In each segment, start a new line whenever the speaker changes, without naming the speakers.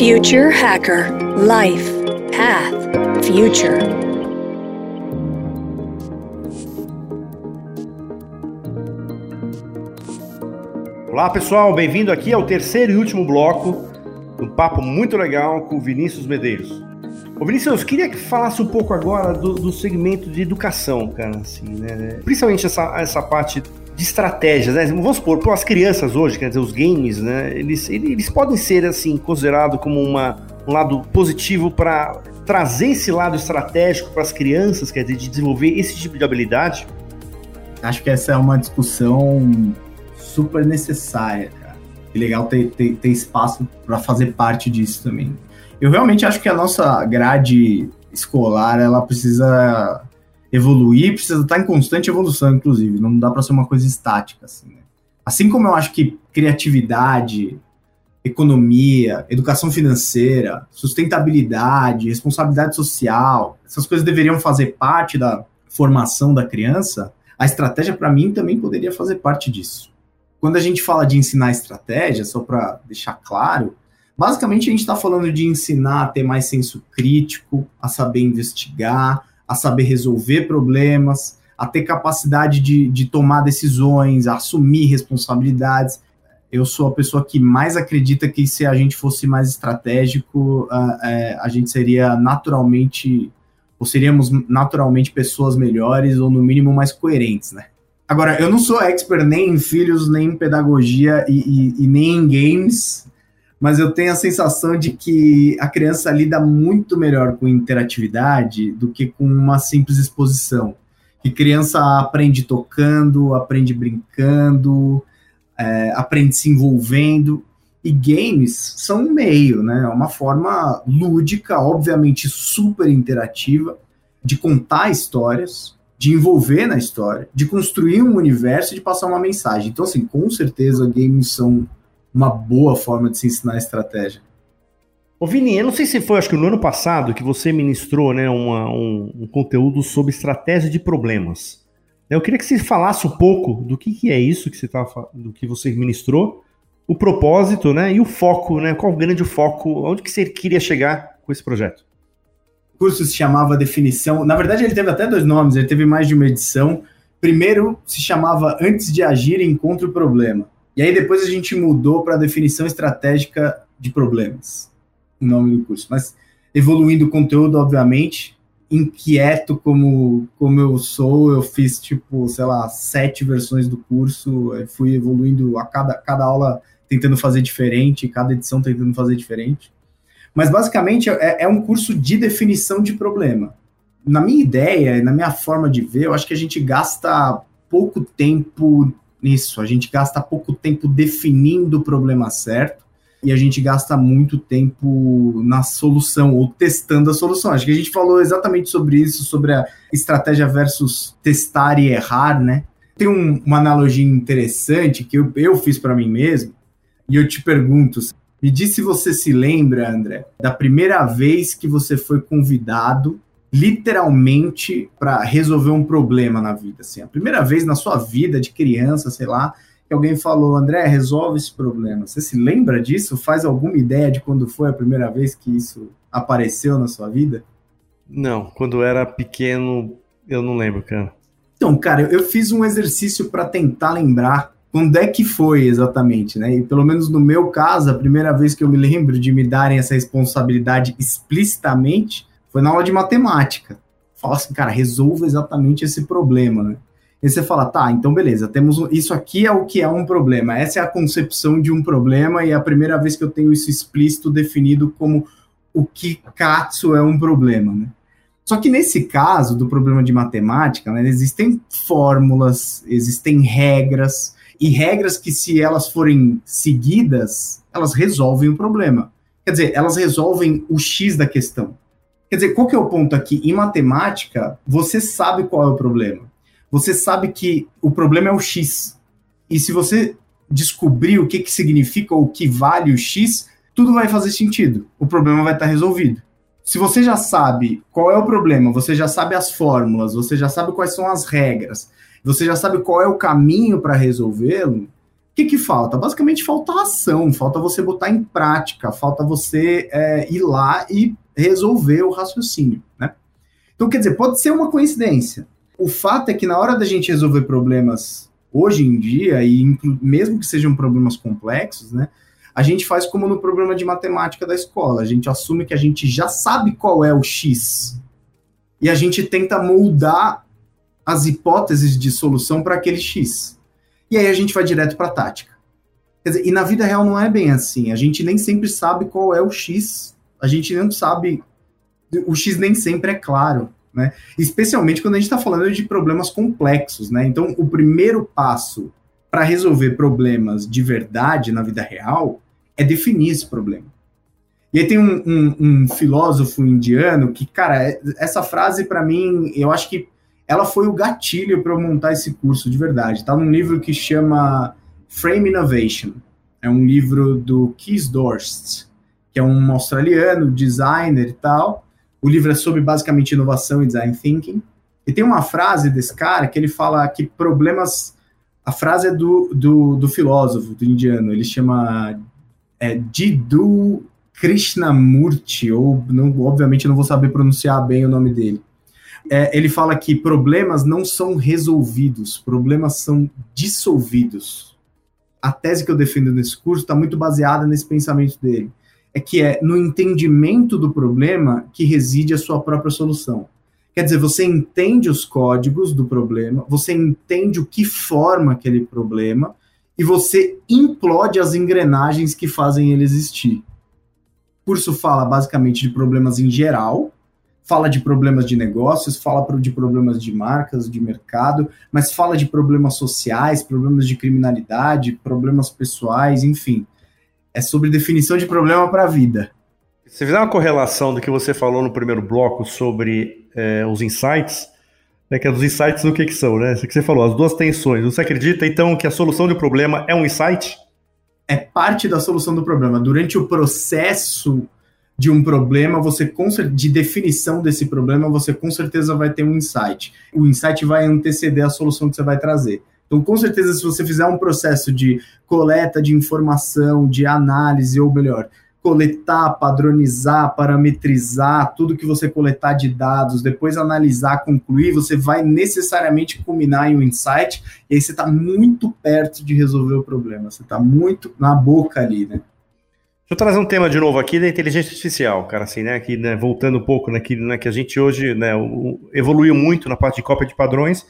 Future Hacker Life Path Future.
Olá pessoal, bem-vindo aqui ao terceiro e último bloco um papo muito legal com o Vinícius Medeiros. Ô Vinícius, eu queria que falasse um pouco agora do, do segmento de educação, cara, assim, né? Principalmente essa, essa parte de estratégias, né? Vamos supor, para as crianças hoje, quer dizer, os games, né? Eles, eles podem ser, assim, considerados como uma, um lado positivo para trazer esse lado estratégico para as crianças, quer dizer, de desenvolver esse tipo de habilidade?
Acho que essa é uma discussão super necessária, cara. E legal ter, ter, ter espaço para fazer parte disso também. Eu realmente acho que a nossa grade escolar, ela precisa evoluir, precisa estar em constante evolução, inclusive. Não dá para ser uma coisa estática, assim. Né? Assim como eu acho que criatividade, economia, educação financeira, sustentabilidade, responsabilidade social, essas coisas deveriam fazer parte da formação da criança, a estratégia, para mim, também poderia fazer parte disso. Quando a gente fala de ensinar estratégia, só para deixar claro, basicamente a gente está falando de ensinar a ter mais senso crítico, a saber investigar, a saber resolver problemas, a ter capacidade de, de tomar decisões, a assumir responsabilidades. Eu sou a pessoa que mais acredita que se a gente fosse mais estratégico, uh, uh, a gente seria naturalmente, ou seríamos naturalmente pessoas melhores, ou no mínimo mais coerentes, né? Agora, eu não sou expert nem em filhos, nem em pedagogia e, e, e nem em games, mas eu tenho a sensação de que a criança lida muito melhor com interatividade do que com uma simples exposição. Que criança aprende tocando, aprende brincando, é, aprende se envolvendo. E games são um meio, né? Uma forma lúdica, obviamente super interativa, de contar histórias, de envolver na história, de construir um universo e de passar uma mensagem. Então, assim, com certeza games são uma boa forma de se ensinar estratégia.
Ô Vini, eu não sei se foi, acho que no ano passado, que você ministrou né, uma, um, um, conteúdo sobre estratégia de problemas. Eu queria que você falasse um pouco do que, que é isso que você tava, do que você ministrou, o propósito, né, e o foco, né, qual o grande foco, onde que você queria chegar com esse projeto?
O curso se chamava Definição, na verdade ele teve até dois nomes, ele teve mais de uma edição. Primeiro se chamava Antes de Agir, Encontre o Problema. E aí depois a gente mudou para definição estratégica de problemas, o nome do curso. Mas evoluindo o conteúdo, obviamente, inquieto como, como eu sou, eu fiz, tipo, sei lá, sete versões do curso, fui evoluindo a cada, cada aula tentando fazer diferente, cada edição tentando fazer diferente. Mas basicamente é, é um curso de definição de problema. Na minha ideia, na minha forma de ver, eu acho que a gente gasta pouco tempo nisso. A gente gasta pouco tempo definindo o problema certo e a gente gasta muito tempo na solução ou testando a solução. Acho que a gente falou exatamente sobre isso, sobre a estratégia versus testar e errar, né? Tem um, uma analogia interessante que eu, eu fiz para mim mesmo e eu te pergunto, me diz se você se lembra, André, da primeira vez que você foi convidado literalmente para resolver um problema na vida. Assim, a primeira vez na sua vida de criança, sei lá, que alguém falou, André, resolve esse problema. Você se lembra disso? Faz alguma ideia de quando foi a primeira vez que isso apareceu na sua vida?
Não, quando eu era pequeno, eu não lembro, cara.
Então, cara, eu fiz um exercício para tentar lembrar quando é que foi exatamente, né? E pelo menos no meu caso, a primeira vez que eu me lembro de me darem essa responsabilidade explicitamente foi na aula de matemática. Fala assim, cara, resolva exatamente esse problema, né? E você fala, tá, então beleza, temos isso aqui é o que é um problema. Essa é a concepção de um problema e é a primeira vez que eu tenho isso explícito definido como o que Katsu é um problema, né? Só que nesse caso do problema de matemática, né, existem fórmulas, existem regras, e regras que, se elas forem seguidas, elas resolvem o problema. Quer dizer, elas resolvem o X da questão. Quer dizer, qual que é o ponto aqui? Em matemática, você sabe qual é o problema. Você sabe que o problema é o x. E se você descobrir o que, que significa ou o que vale o x, tudo vai fazer sentido. O problema vai estar resolvido. Se você já sabe qual é o problema, você já sabe as fórmulas, você já sabe quais são as regras, você já sabe qual é o caminho para resolvê-lo, O que, que falta? Basicamente falta ação, falta você botar em prática, falta você é, ir lá e resolver o raciocínio, né? Então, quer dizer, pode ser uma coincidência. O fato é que na hora da gente resolver problemas hoje em dia, e mesmo que sejam problemas complexos, né? A gente faz como no problema de matemática da escola. A gente assume que a gente já sabe qual é o X. E a gente tenta moldar as hipóteses de solução para aquele X. E aí a gente vai direto para a tática. Dizer, e na vida real não é bem assim. A gente nem sempre sabe qual é o X. A gente não sabe. O X nem sempre é claro. Né? Especialmente quando a gente está falando de problemas complexos. Né? Então, o primeiro passo para resolver problemas de verdade na vida real é definir esse problema. E aí tem um, um, um filósofo indiano que, cara, é, essa frase para mim, eu acho que ela foi o gatilho para eu montar esse curso de verdade. Tá num livro que chama Frame Innovation. É um livro do Keith Dorst, que é um australiano, designer e tal. O livro é sobre basicamente inovação e design thinking. E tem uma frase desse cara que ele fala que problemas. A frase é do, do, do filósofo, do indiano. Ele chama é, Jiddu Krishnamurti, ou não, obviamente não vou saber pronunciar bem o nome dele é, ele fala que problemas não são resolvidos, problemas são dissolvidos. A tese que eu defendo nesse curso está muito baseada nesse pensamento dele. É que é no entendimento do problema que reside a sua própria solução. Quer dizer, você entende os códigos do problema, você entende o que forma aquele problema e você implode as engrenagens que fazem ele existir. O curso fala basicamente de problemas em geral, fala de problemas de negócios, fala de problemas de marcas, de mercado, mas fala de problemas sociais, problemas de criminalidade, problemas pessoais, enfim. É sobre definição de problema para a vida.
Se fizer uma correlação do que você falou no primeiro bloco sobre é, os insights, né, que é os insights do que, que são, né? Isso que você falou, as duas tensões. Você acredita, então, que a solução de um problema é um insight?
É parte da solução do problema. Durante o processo de um problema, você de definição desse problema, você com certeza vai ter um insight. O insight vai anteceder a solução que você vai trazer. Então, com certeza, se você fizer um processo de coleta de informação, de análise, ou melhor, coletar, padronizar, parametrizar tudo que você coletar de dados, depois analisar, concluir, você vai necessariamente culminar em um insight, e aí você está muito perto de resolver o problema, você está muito na boca ali, né?
Deixa eu trazer um tema de novo aqui da inteligência artificial, cara, assim, né, que, né, voltando um pouco naquilo, né, que a gente hoje, né, evoluiu muito na parte de cópia de padrões,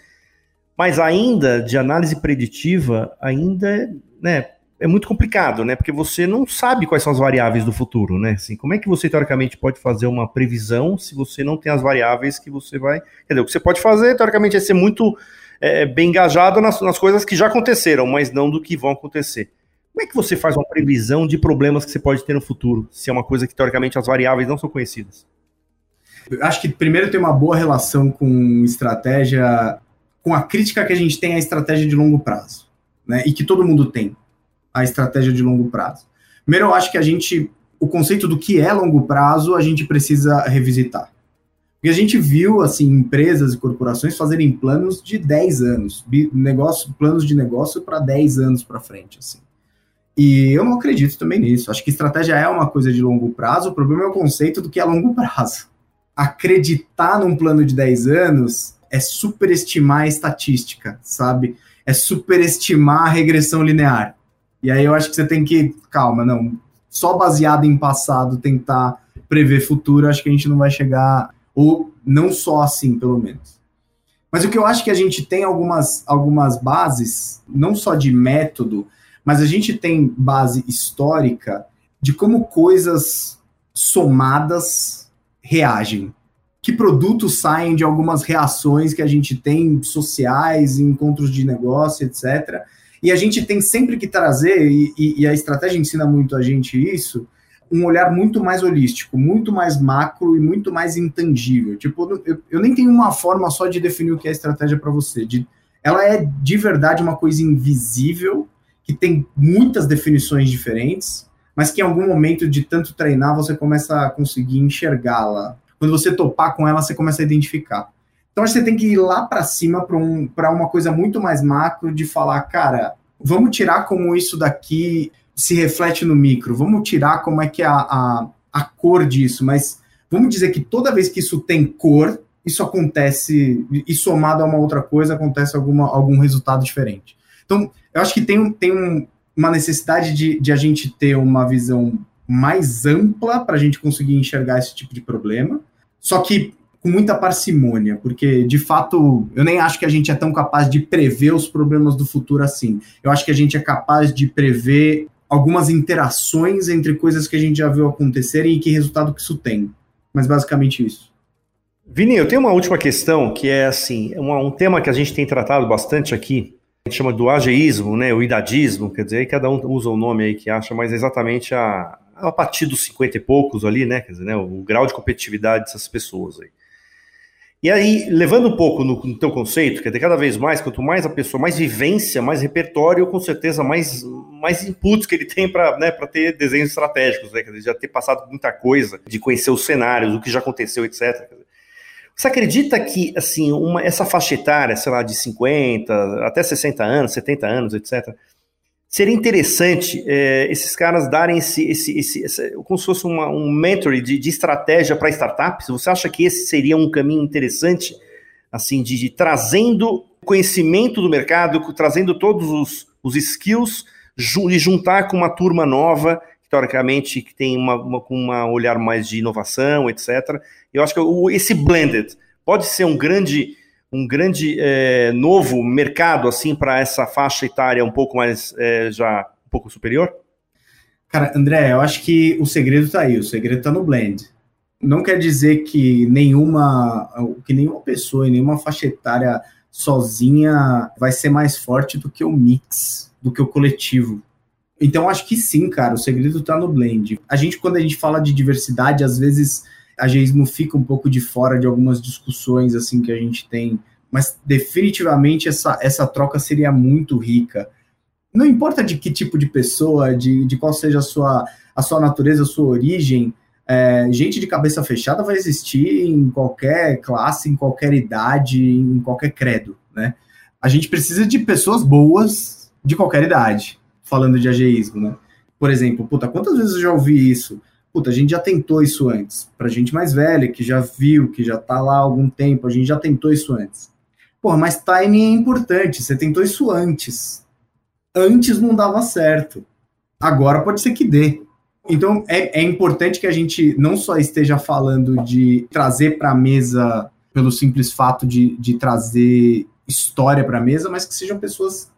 mas ainda de análise preditiva, ainda, né, é muito complicado, né, porque você não sabe quais são as variáveis do futuro, né, assim, como é que você, teoricamente, pode fazer uma previsão se você não tem as variáveis que você vai, quer dizer, o que você pode fazer, teoricamente, é ser muito é, bem engajado nas, nas coisas que já aconteceram, mas não do que vão acontecer. Como é que você faz uma previsão de problemas que você pode ter no futuro, se é uma coisa que teoricamente as variáveis não são conhecidas?
Eu acho que primeiro tem uma boa relação com estratégia, com a crítica que a gente tem à estratégia de longo prazo, né? E que todo mundo tem a estratégia de longo prazo. Primeiro, eu acho que a gente, o conceito do que é longo prazo, a gente precisa revisitar. Porque a gente viu, assim, empresas e corporações fazerem planos de 10 anos, negócio, planos de negócio para 10 anos para frente, assim. E eu não acredito também nisso. Acho que estratégia é uma coisa de longo prazo, o problema é o conceito do que é longo prazo. Acreditar num plano de 10 anos é superestimar a estatística, sabe? É superestimar a regressão linear. E aí eu acho que você tem que, calma, não, só baseado em passado tentar prever futuro, acho que a gente não vai chegar, ou não só assim, pelo menos. Mas o que eu acho que a gente tem algumas, algumas bases, não só de método, mas a gente tem base histórica de como coisas somadas reagem. Que produtos saem de algumas reações que a gente tem sociais, encontros de negócio, etc. E a gente tem sempre que trazer, e, e, a estratégia ensina muito a gente isso, um olhar muito mais holístico, muito mais macro e muito mais intangível. Tipo, eu, eu nem tenho uma forma só de definir o que é estratégia para você. De, ela é de verdade uma coisa invisível que tem muitas definições diferentes, mas que em algum momento de tanto treinar você começa a conseguir enxergá-la. Quando você topar com ela, você começa a identificar. Então você tem que ir lá para cima para um, uma coisa muito mais macro de falar, cara, vamos tirar como isso daqui se reflete no micro, vamos tirar como é que é a, a, a cor disso, mas vamos dizer que toda vez que isso tem cor, isso acontece, e somado a uma outra coisa, acontece alguma, algum resultado diferente. Então, eu acho que tem, tem um, uma necessidade de, de a gente ter uma visão mais ampla para a gente conseguir enxergar esse tipo de problema, só que com muita parcimônia, porque de fato eu nem acho que a gente é tão capaz de prever os problemas do futuro assim. Eu acho que a gente é capaz de prever algumas interações entre coisas que a gente já viu acontecerem e que resultado que isso tem. Mas basicamente isso.
Vini, eu tenho uma última questão que é assim, um, um tema que a gente tem tratado bastante aqui, a gente chama do ageísmo, né, o idadismo, quer dizer, cada um usa o nome aí que acha, mas exatamente a, a partir dos 50 e poucos ali, né, quer dizer, né, o grau de competitividade dessas pessoas aí. E aí, levando um pouco no, no teu conceito, quer dizer, cada vez mais, quanto mais a pessoa, mais vivência, mais repertório, com certeza mais, mais inputs que ele tem para né, ter desenhos estratégicos, né, quer dizer, já ter passado muita coisa, de conhecer os cenários, o que já aconteceu, etc. Você acredita que, assim, uma, essa faixa etária, sei lá, de 50 até 60 anos, 70 anos, etc., seria interessante é, esses caras darem esse, esse, esse, esse, como se fosse uma, um mentor de, de estratégia para startups? Você acha que esse seria um caminho interessante, assim, de, de trazendo conhecimento do mercado, trazendo todos os, os skills e juntar com uma turma nova, teoricamente, que tem uma, uma, uma olhar mais de inovação, etc. Eu acho que esse blended pode ser um grande um grande é, novo mercado assim para essa faixa etária um pouco mais é, já um pouco superior?
Cara, André, eu acho que o segredo está aí, o segredo está no blend. Não quer dizer que nenhuma que nenhuma pessoa e nenhuma faixa etária sozinha vai ser mais forte do que o mix, do que o coletivo. Então acho que sim, cara, o segredo está no blend. A gente quando a gente fala de diversidade, às vezes a Geismo fica um pouco de fora de algumas discussões assim que a gente tem, mas definitivamente essa, essa troca seria muito rica. Não importa de que tipo de pessoa, de, de qual seja a sua, a sua natureza, a sua origem, é, gente de cabeça fechada vai existir em qualquer classe, em qualquer idade, em qualquer credo, né? A gente precisa de pessoas boas de qualquer idade, falando de ageísmo, né? Por exemplo, puta, quantas vezes eu já ouvi isso? Puta, a gente já tentou isso antes. Pra gente mais velha, que já viu, que já tá lá há algum tempo, a gente já tentou isso antes. Porra, mas timing é importante, você tentou isso antes. Antes não dava certo. Agora pode ser que dê. Então é, é importante que a gente não só esteja falando de trazer para a mesa pelo simples fato de, de trazer história para a mesa, mas que sejam pessoas,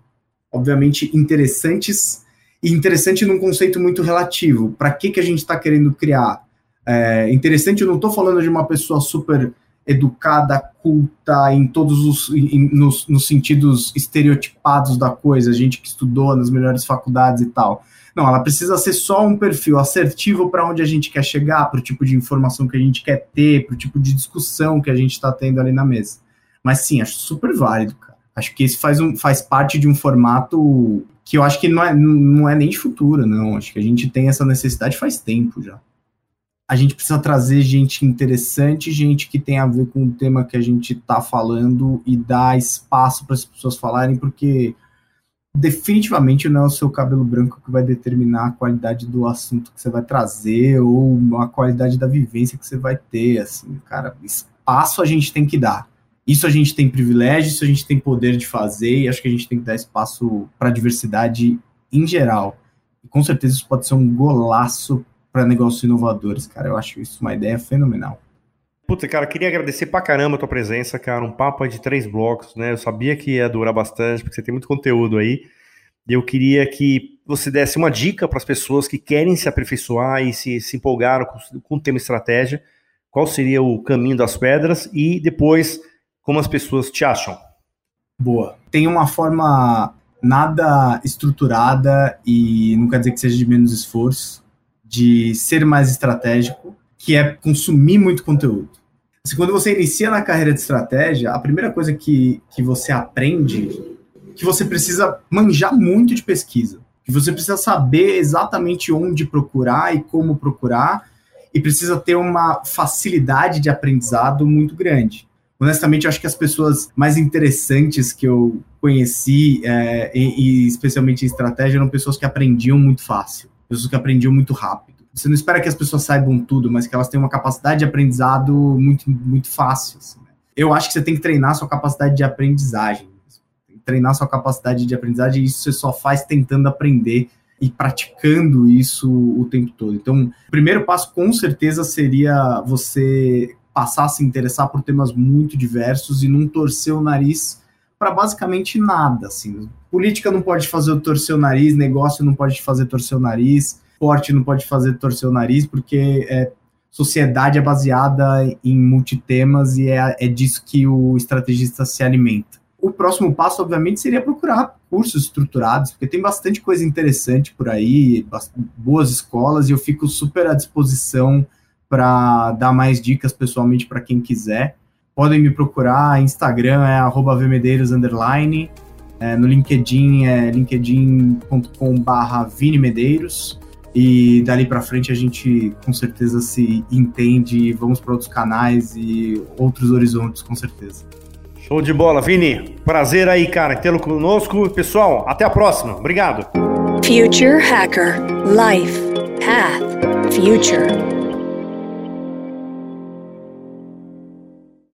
obviamente, interessantes interessante num conceito muito relativo. Para que, que a gente está querendo criar? É, interessante, eu não estou falando de uma pessoa super educada, culta, em todos os em, nos, nos, sentidos estereotipados da coisa, gente que estudou nas melhores faculdades e tal. Não, ela precisa ser só um perfil assertivo para onde a gente quer chegar, para o tipo de informação que a gente quer ter, para o tipo de discussão que a gente está tendo ali na mesa. Mas sim, acho super válido, cara. Acho que isso faz, um, faz parte de um formato que eu acho que não é, não é nem de futuro, não. Acho que a gente tem essa necessidade faz tempo já. A gente precisa trazer gente interessante, gente que tem a ver com o tema que a gente está falando e dar espaço para as pessoas falarem, porque definitivamente não é o seu cabelo branco que vai determinar a qualidade do assunto que você vai trazer ou a qualidade da vivência que você vai ter. Assim, cara, espaço a gente tem que dar. Isso a gente tem privilégio, isso a gente tem poder de fazer, e acho que a gente tem que dar espaço para a diversidade em geral. E com certeza isso pode ser um golaço para negócios inovadores, cara. Eu acho isso uma ideia fenomenal.
Puta, cara, queria agradecer pra caramba a tua presença, cara. Um papo de três blocos, né? Eu sabia que ia durar bastante, porque você tem muito conteúdo aí. E eu queria que você desse uma dica para as pessoas que querem se aperfeiçoar e se, se empolgaram com, com o tema estratégia. Qual seria o caminho das pedras? E depois como as pessoas te acham?
Boa. Tem uma forma nada estruturada e não quer dizer que seja de menos esforço, de ser mais estratégico, que é consumir muito conteúdo. Assim, quando você inicia na carreira de estratégia, a primeira coisa que, que você aprende é que você precisa manjar muito de pesquisa, que você precisa saber exatamente onde procurar e como procurar, e precisa ter uma facilidade de aprendizado muito grande. Honestamente, acho que as pessoas mais interessantes que eu conheci, é, e, e, especialmente em estratégia, eram pessoas que aprendiam muito fácil, pessoas que aprendiam muito rápido. Você não espera que as pessoas saibam tudo, mas que elas tenham uma capacidade de aprendizado muito, muito fácil. Assim, né? Eu acho que você tem que treinar sua capacidade de aprendizagem. Treinar sua capacidade de aprendizagem, e isso você só faz tentando aprender e praticando isso o tempo todo. Então, o primeiro passo com certeza seria você passar a se interessar por temas muito diversos e não torcer o nariz para basicamente nada, assim. Política não pode fazer torcer o nariz, negócio não pode fazer torcer o nariz, esporte não pode fazer torcer o nariz, porque é, sociedade é baseada em multitemas e é, é disso que o estrategista se alimenta. O próximo passo, obviamente, seria procurar cursos estruturados, porque tem bastante coisa interessante por aí, boas escolas, e eu fico super à disposição para dar mais dicas pessoalmente para quem quiser. Podem me procurar, Instagram é @vmedeiros é, no LinkedIn é linkedin.com/barra Medeiros e dali para frente a gente com certeza se entende e vamos para outros canais e outros horizontes com certeza.
Show de bola, Vini. Prazer aí, cara, tê-lo conosco. Pessoal, até a próxima. Obrigado.
Future Hacker Life Path Future